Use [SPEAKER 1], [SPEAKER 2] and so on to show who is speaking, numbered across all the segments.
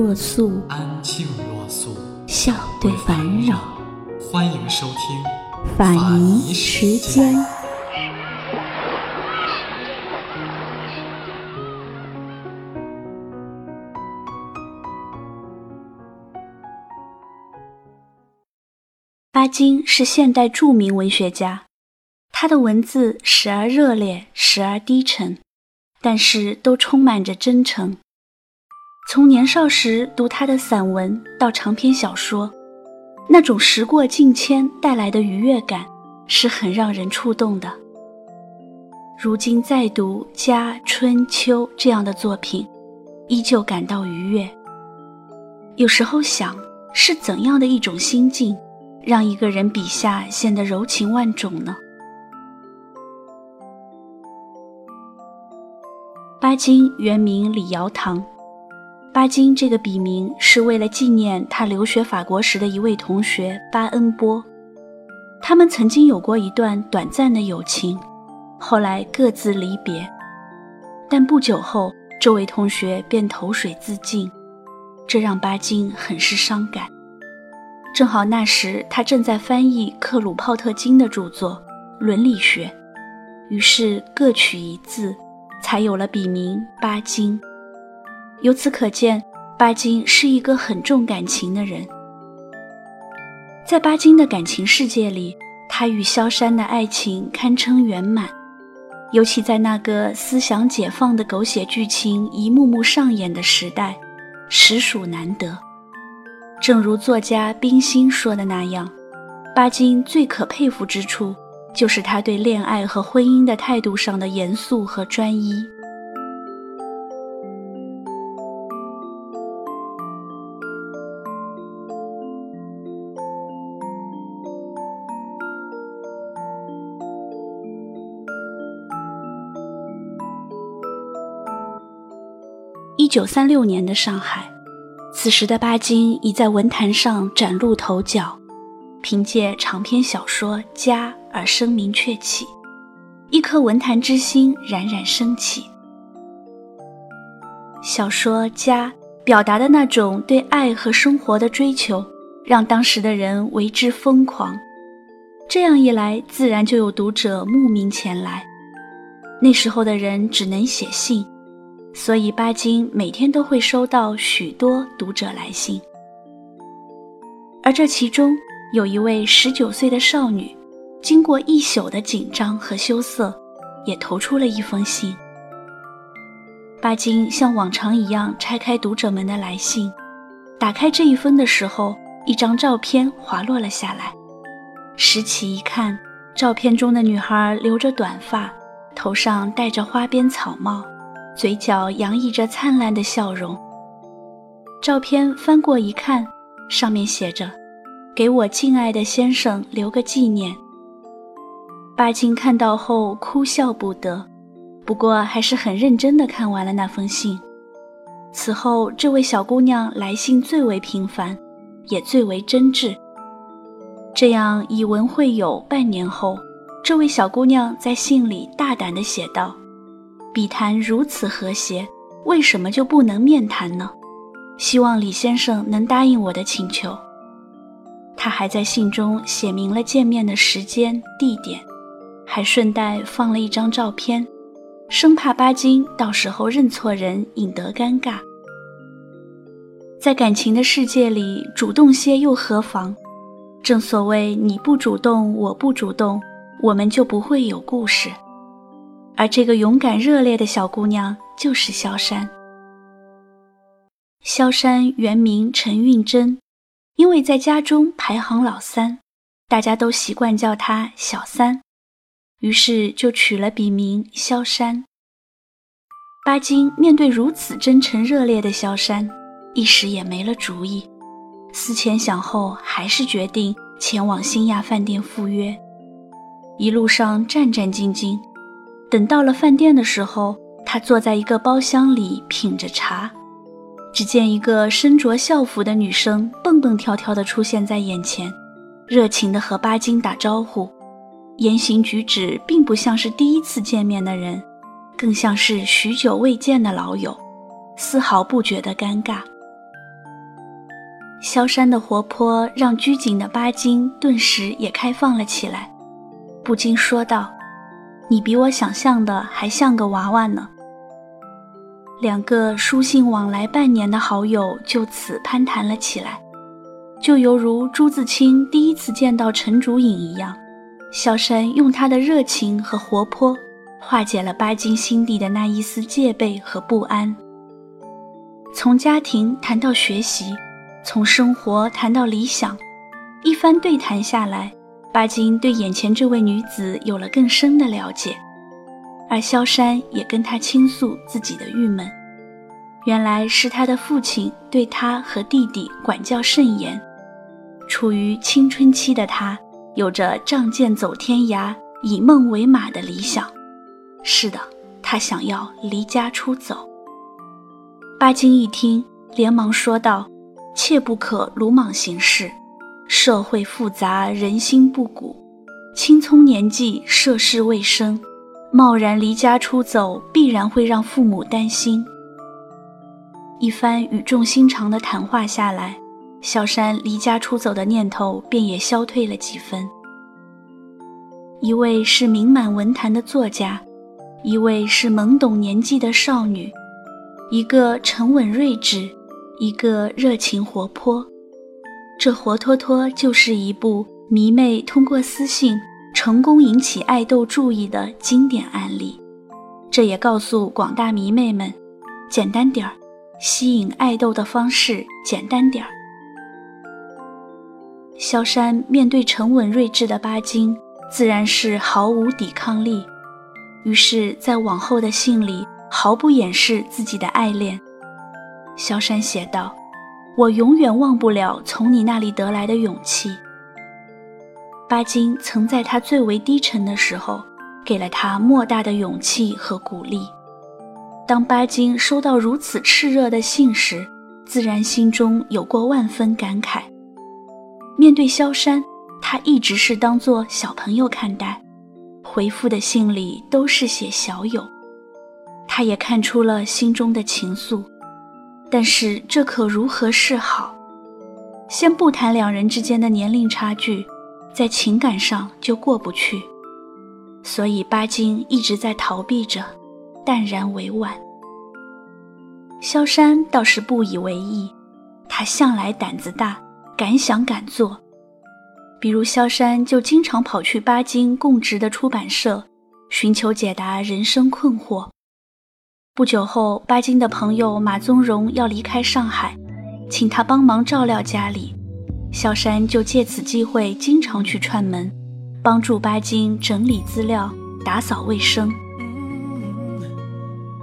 [SPEAKER 1] 若素，
[SPEAKER 2] 安静若素，
[SPEAKER 1] 笑对烦扰。
[SPEAKER 2] 欢迎收听
[SPEAKER 1] 法尼时间。巴金是现代著名文学家，他的文字时而热烈，时而低沉，但是都充满着真诚。从年少时读他的散文到长篇小说，那种时过境迁带来的愉悦感是很让人触动的。如今再读《家春秋》这样的作品，依旧感到愉悦。有时候想，是怎样的一种心境？让一个人笔下显得柔情万种呢？巴金原名李尧棠，巴金这个笔名是为了纪念他留学法国时的一位同学巴恩波。他们曾经有过一段短暂的友情，后来各自离别。但不久后，这位同学便投水自尽，这让巴金很是伤感。正好那时他正在翻译克鲁泡特金的著作《伦理学》，于是各取一字，才有了笔名巴金。由此可见，巴金是一个很重感情的人。在巴金的感情世界里，他与萧山的爱情堪称圆满，尤其在那个思想解放的狗血剧情一幕幕上演的时代，实属难得。正如作家冰心说的那样，巴金最可佩服之处，就是他对恋爱和婚姻的态度上的严肃和专一。一九三六年的上海。此时的巴金已在文坛上崭露头角，凭借长篇小说《家》而声名鹊起，一颗文坛之心冉冉升起。小说《家》表达的那种对爱和生活的追求，让当时的人为之疯狂。这样一来，自然就有读者慕名前来。那时候的人只能写信。所以，巴金每天都会收到许多读者来信，而这其中有一位十九岁的少女，经过一宿的紧张和羞涩，也投出了一封信。巴金像往常一样拆开读者们的来信，打开这一封的时候，一张照片滑落了下来。拾起一看，照片中的女孩留着短发，头上戴着花边草帽。嘴角洋溢着灿烂的笑容。照片翻过一看，上面写着：“给我敬爱的先生留个纪念。”巴金看到后哭笑不得，不过还是很认真地看完了那封信。此后，这位小姑娘来信最为频繁，也最为真挚。这样以文会友半年后，这位小姑娘在信里大胆地写道。笔谈如此和谐，为什么就不能面谈呢？希望李先生能答应我的请求。他还在信中写明了见面的时间、地点，还顺带放了一张照片，生怕巴金到时候认错人，引得尴尬。在感情的世界里，主动些又何妨？正所谓你不主动，我不主动，我们就不会有故事。而这个勇敢热烈的小姑娘就是萧山。萧山原名陈运珍，因为在家中排行老三，大家都习惯叫她小三，于是就取了笔名萧山。巴金面对如此真诚热烈的萧山，一时也没了主意，思前想后，还是决定前往新亚饭店赴约。一路上战战兢兢，等到了饭店的时候，他坐在一个包厢里品着茶。只见一个身着校服的女生蹦蹦跳跳地出现在眼前，热情地和巴金打招呼，言行举止并不像是第一次见面的人，更像是许久未见的老友，丝毫不觉得尴尬。萧山的活泼让拘谨的巴金顿时也开放了起来，不禁说道：“你比我想象的还像个娃娃呢。”两个书信往来半年的好友就此攀谈了起来，就犹如朱自清第一次见到陈竹影一样。小山用他的热情和活泼，化解了巴金心底的那一丝戒备和不安。从家庭谈到学习，从生活谈到理想，一番对谈下来，巴金对眼前这位女子有了更深的了解。而萧山也跟他倾诉自己的郁闷，原来是他的父亲对他和弟弟管教甚严。处于青春期的他，有着仗剑走天涯、以梦为马的理想。是的，他想要离家出走。巴金一听，连忙说道：“切不可鲁莽行事，社会复杂，人心不古，青葱年纪，涉世未深。”贸然离家出走，必然会让父母担心。一番语重心长的谈话下来，小山离家出走的念头便也消退了几分。一位是名满文坛的作家，一位是懵懂年纪的少女，一个沉稳睿智，一个热情活泼，这活脱脱就是一部迷妹通过私信。成功引起爱豆注意的经典案例，这也告诉广大迷妹们：简单点儿，吸引爱豆的方式简单点儿。萧山面对沉稳睿智的巴金，自然是毫无抵抗力。于是，在往后的信里，毫不掩饰自己的爱恋。萧山写道：“我永远忘不了从你那里得来的勇气。”巴金曾在他最为低沉的时候，给了他莫大的勇气和鼓励。当巴金收到如此炽热的信时，自然心中有过万分感慨。面对萧山，他一直是当做小朋友看待，回复的信里都是写小友。他也看出了心中的情愫，但是这可如何是好？先不谈两人之间的年龄差距。在情感上就过不去，所以巴金一直在逃避着，淡然委婉。萧山倒是不以为意，他向来胆子大，敢想敢做。比如萧山就经常跑去巴金供职的出版社，寻求解答人生困惑。不久后，巴金的朋友马宗荣要离开上海，请他帮忙照料家里。萧山就借此机会经常去串门，帮助巴金整理资料、打扫卫生。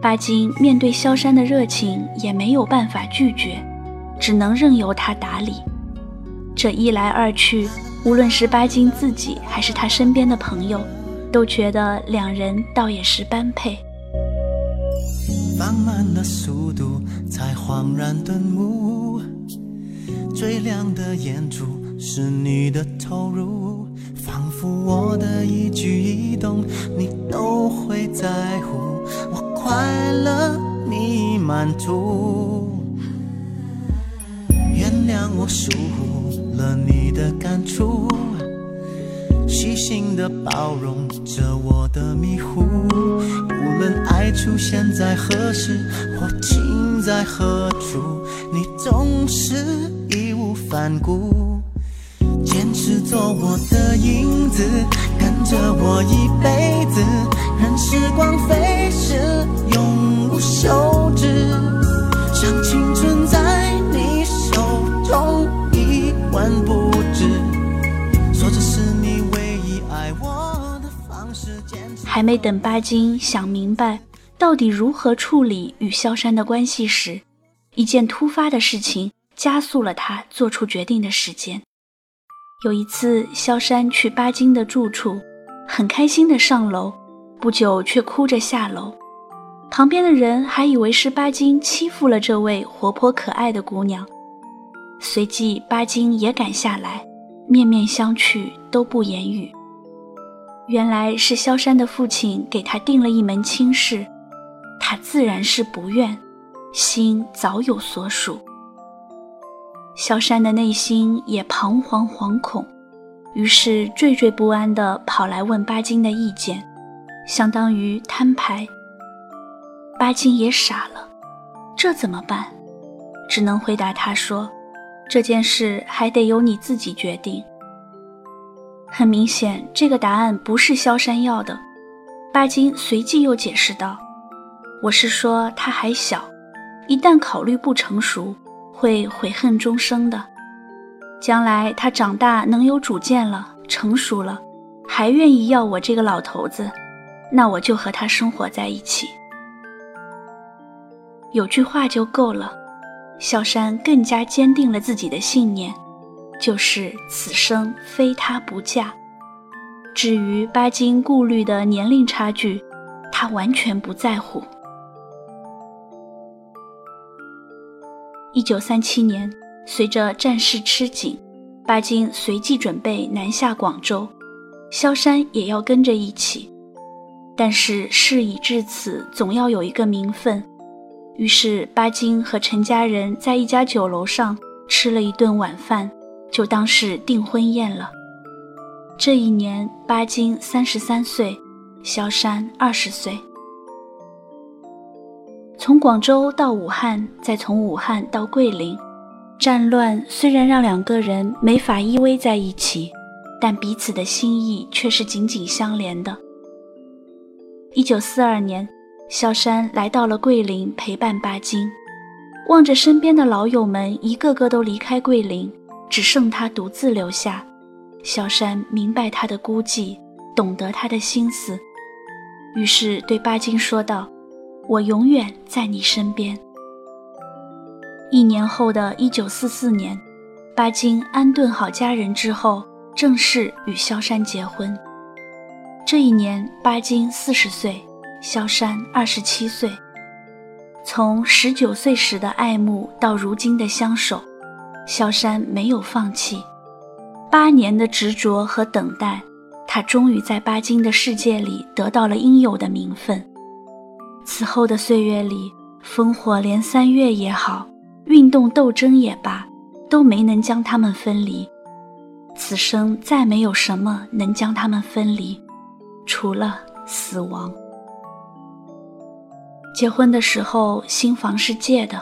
[SPEAKER 1] 巴金面对萧山的热情也没有办法拒绝，只能任由他打理。这一来二去，无论是巴金自己还是他身边的朋友，都觉得两人倒也是般配。
[SPEAKER 3] 放慢了速度，才恍然顿悟。最亮的眼珠是你的投入，仿佛我的一举一动你都会在乎，我快乐你满足。原谅我疏忽了你的感触，细心的包容着我的迷糊。无论爱出现在何时或情在何处，你总是义无。反顾，坚持做我的影子，跟着我一辈子，任时光飞逝，永无休止。
[SPEAKER 1] 还没等巴金想明白到底如何处理与萧山的关系时，一件突发的事情。加速了他做出决定的时间。有一次，萧山去巴金的住处，很开心地上楼，不久却哭着下楼。旁边的人还以为是巴金欺负了这位活泼可爱的姑娘。随即，巴金也赶下来，面面相觑，都不言语。原来是萧山的父亲给他定了一门亲事，他自然是不愿，心早有所属。萧山的内心也彷徨惶恐，于是惴惴不安地跑来问巴金的意见，相当于摊牌。巴金也傻了，这怎么办？只能回答他说：“这件事还得由你自己决定。”很明显，这个答案不是萧山要的。巴金随即又解释道：“我是说他还小，一旦考虑不成熟。”会悔恨终生的。将来他长大能有主见了，成熟了，还愿意要我这个老头子，那我就和他生活在一起。有句话就够了。萧山更加坚定了自己的信念，就是此生非他不嫁。至于巴金顾虑的年龄差距，他完全不在乎。一九三七年，随着战事吃紧，巴金随即准备南下广州，萧山也要跟着一起。但是事已至此，总要有一个名分。于是巴金和陈家人在一家酒楼上吃了一顿晚饭，就当是订婚宴了。这一年，巴金三十三岁，萧山二十岁。从广州到武汉，再从武汉到桂林，战乱虽然让两个人没法依偎在一起，但彼此的心意却是紧紧相连的。一九四二年，萧山来到了桂林陪伴巴金，望着身边的老友们一个个都离开桂林，只剩他独自留下。萧山明白他的孤寂，懂得他的心思，于是对巴金说道。我永远在你身边。一年后的一九四四年，巴金安顿好家人之后，正式与萧山结婚。这一年，巴金四十岁，萧山二十七岁。从十九岁时的爱慕到如今的相守，萧山没有放弃。八年的执着和等待，他终于在巴金的世界里得到了应有的名分。此后的岁月里，烽火连三月也好，运动斗争也罢，都没能将他们分离。此生再没有什么能将他们分离，除了死亡。结婚的时候，新房是借的，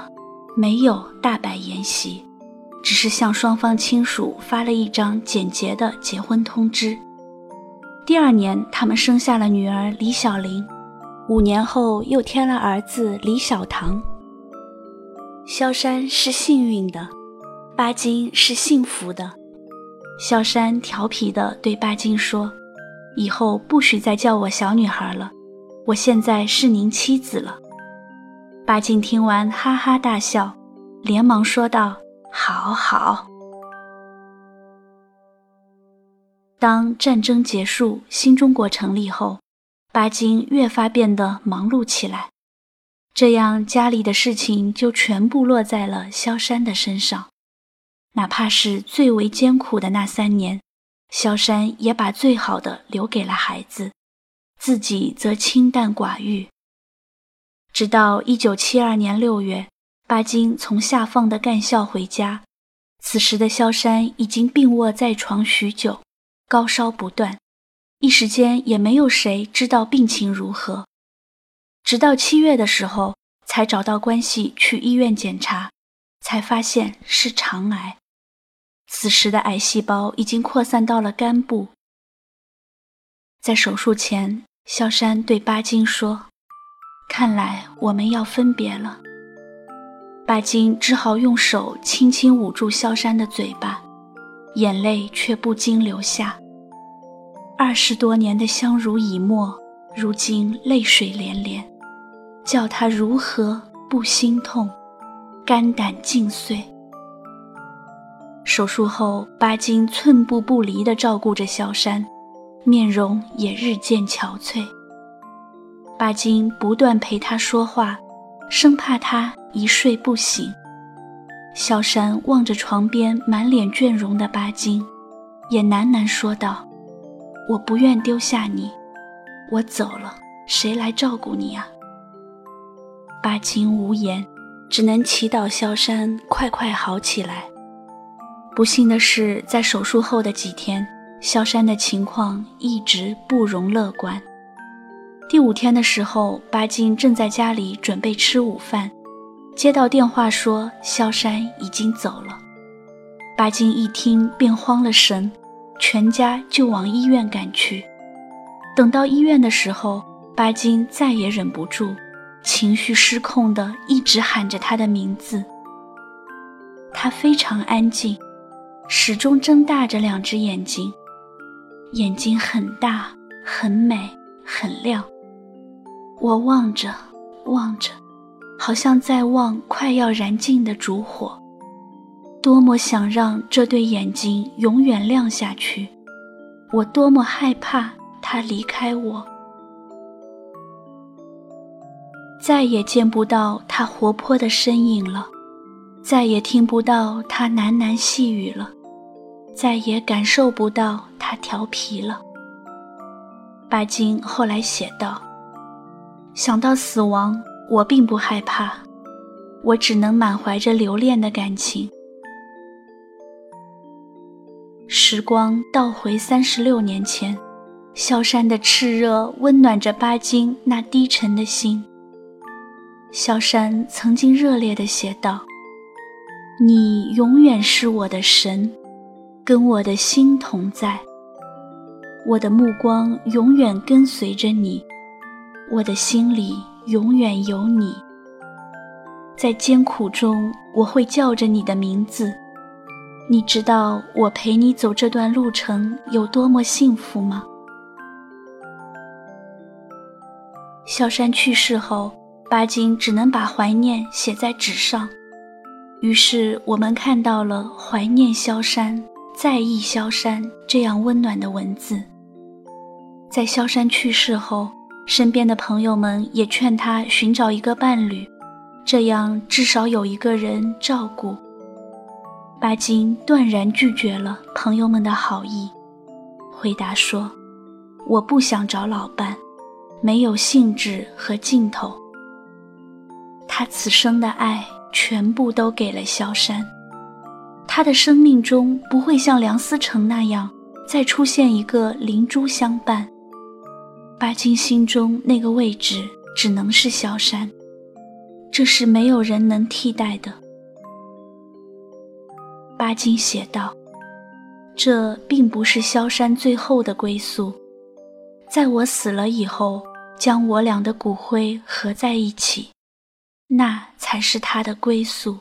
[SPEAKER 1] 没有大摆筵席，只是向双方亲属发了一张简洁的结婚通知。第二年，他们生下了女儿李小玲。五年后，又添了儿子李小棠。萧山是幸运的，巴金是幸福的。萧山调皮地对巴金说：“以后不许再叫我小女孩了，我现在是您妻子了。”巴金听完哈哈大笑，连忙说道：“好好。”当战争结束，新中国成立后。巴金越发变得忙碌起来，这样家里的事情就全部落在了萧山的身上。哪怕是最为艰苦的那三年，萧山也把最好的留给了孩子，自己则清淡寡欲。直到一九七二年六月，巴金从下放的干校回家，此时的萧山已经病卧在床许久，高烧不断。一时间也没有谁知道病情如何，直到七月的时候才找到关系去医院检查，才发现是肠癌。此时的癌细胞已经扩散到了肝部。在手术前，萧山对巴金说：“看来我们要分别了。”巴金只好用手轻轻捂住萧山的嘴巴，眼泪却不禁流下。二十多年的相濡以沫，如今泪水连连，叫他如何不心痛，肝胆尽碎。手术后，巴金寸步不离地照顾着萧山，面容也日渐憔悴。巴金不断陪他说话，生怕他一睡不醒。萧山望着床边满脸倦容的巴金，也喃喃说道：“我不愿丢下你，我走了，谁来照顾你啊？”巴金无言，只能祈祷萧山快快好起来。不幸的是，在手术后的几天，萧山的情况一直不容乐观。第五天的时候，巴金正在家里准备吃午饭，接到电话说萧山已经走了。巴金一听便慌了神，全家就往医院赶去。等到医院的时候，巴金再也忍不住，情绪失控的一直喊着他的名字。他非常安静。始终睁大着两只眼睛，眼睛很大、很美、很亮。我望着，望着，好像在望快要燃尽的烛火。多么想让这对眼睛永远亮下去！我多么害怕他离开我，再也见不到他活泼的身影了。再也听不到他喃喃细语了，再也感受不到他调皮了。巴金后来写道：“想到死亡，我并不害怕，我只能满怀着留恋的感情。”时光倒回三十六年前，萧山的炽热温暖着巴金那低沉的心。萧山曾经热烈地写道。你永远是我的神，跟我的心同在。我的目光永远跟随着你，我的心里永远有你。在艰苦中，我会叫着你的名字。你知道我陪你走这段路程有多么幸福吗？萧山去世后，巴金只能把怀念写在纸上。于是我们看到了怀念萧山、在意萧山这样温暖的文字。在萧山去世后，身边的朋友们也劝他寻找一个伴侣，这样至少有一个人照顾。巴金断然拒绝了朋友们的好意，回答说：“我不想找老伴，没有兴致和劲头。他此生的爱。”全部都给了萧山，他的生命中不会像梁思成那样再出现一个灵珠相伴。巴金心中那个位置只能是萧山，这是没有人能替代的。巴金写道：“这并不是萧山最后的归宿，在我死了以后，将我俩的骨灰合在一起。”那才是他的归宿。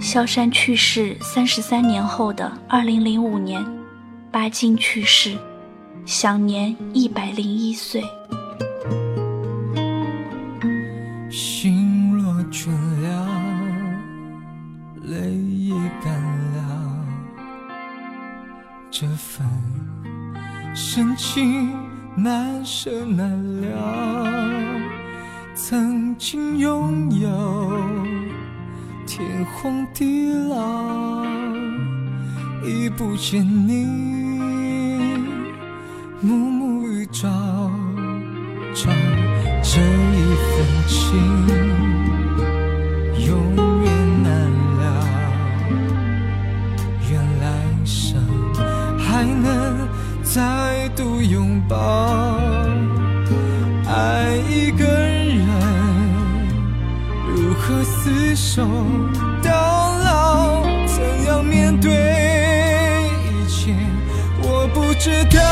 [SPEAKER 1] 萧山去世三十三年后的二零零五年，巴金去世，享年一百零一岁。
[SPEAKER 4] 心若倦了，泪也干了，这份深情难舍难了。曾经拥有天荒地老，已不见你暮暮与朝朝，这一份情永远难了。愿来生还能再度拥抱，爱一个人。如何厮守到老？怎样面对一切？我不知道。